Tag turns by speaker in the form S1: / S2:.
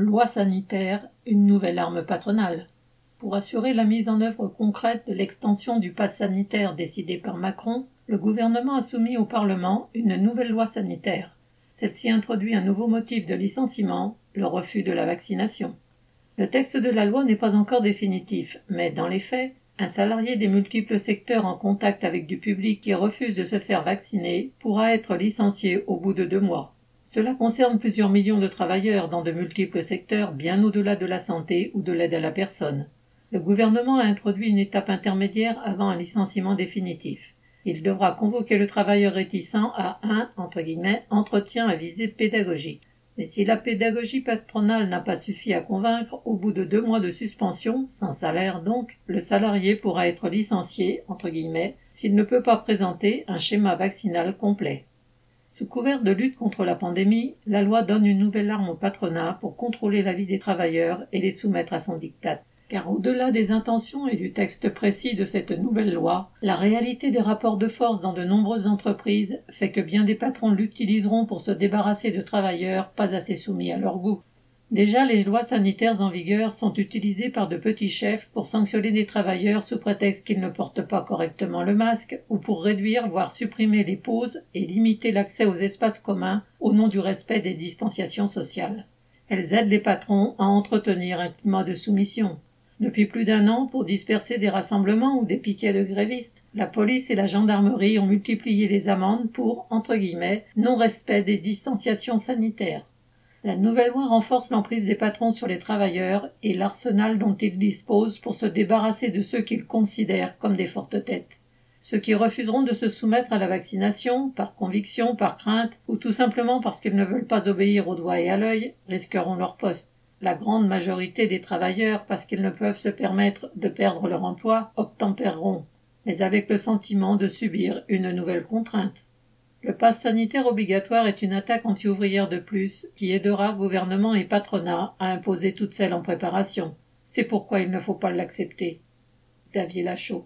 S1: Loi sanitaire, une nouvelle arme patronale. Pour assurer la mise en œuvre concrète de l'extension du pass sanitaire décidé par Macron, le gouvernement a soumis au Parlement une nouvelle loi sanitaire. Celle-ci introduit un nouveau motif de licenciement, le refus de la vaccination. Le texte de la loi n'est pas encore définitif, mais dans les faits, un salarié des multiples secteurs en contact avec du public qui refuse de se faire vacciner pourra être licencié au bout de deux mois. Cela concerne plusieurs millions de travailleurs dans de multiples secteurs bien au-delà de la santé ou de l'aide à la personne. Le gouvernement a introduit une étape intermédiaire avant un licenciement définitif. Il devra convoquer le travailleur réticent à un entretien à visée pédagogique. Mais si la pédagogie patronale n'a pas suffi à convaincre, au bout de deux mois de suspension, sans salaire donc, le salarié pourra être licencié, s'il ne peut pas présenter un schéma vaccinal complet. Sous couvert de lutte contre la pandémie, la loi donne une nouvelle arme au patronat pour contrôler la vie des travailleurs et les soumettre à son diktat. Car au-delà des intentions et du texte précis de cette nouvelle loi, la réalité des rapports de force dans de nombreuses entreprises fait que bien des patrons l'utiliseront pour se débarrasser de travailleurs pas assez soumis à leur goût. Déjà, les lois sanitaires en vigueur sont utilisées par de petits chefs pour sanctionner des travailleurs sous prétexte qu'ils ne portent pas correctement le masque ou pour réduire, voire supprimer les pauses et limiter l'accès aux espaces communs au nom du respect des distanciations sociales. Elles aident les patrons à entretenir un climat de soumission. Depuis plus d'un an, pour disperser des rassemblements ou des piquets de grévistes, la police et la gendarmerie ont multiplié les amendes pour, entre guillemets, non-respect des distanciations sanitaires. La nouvelle loi renforce l'emprise des patrons sur les travailleurs et l'arsenal dont ils disposent pour se débarrasser de ceux qu'ils considèrent comme des fortes têtes. Ceux qui refuseront de se soumettre à la vaccination, par conviction, par crainte, ou tout simplement parce qu'ils ne veulent pas obéir au doigt et à l'œil, risqueront leur poste. La grande majorité des travailleurs, parce qu'ils ne peuvent se permettre de perdre leur emploi, obtempéreront, mais avec le sentiment de subir une nouvelle contrainte. Le pass sanitaire obligatoire est une attaque anti-ouvrière de plus qui aidera gouvernement et patronat à imposer toutes celles en préparation. C'est pourquoi il ne faut pas l'accepter. Xavier Lachaud.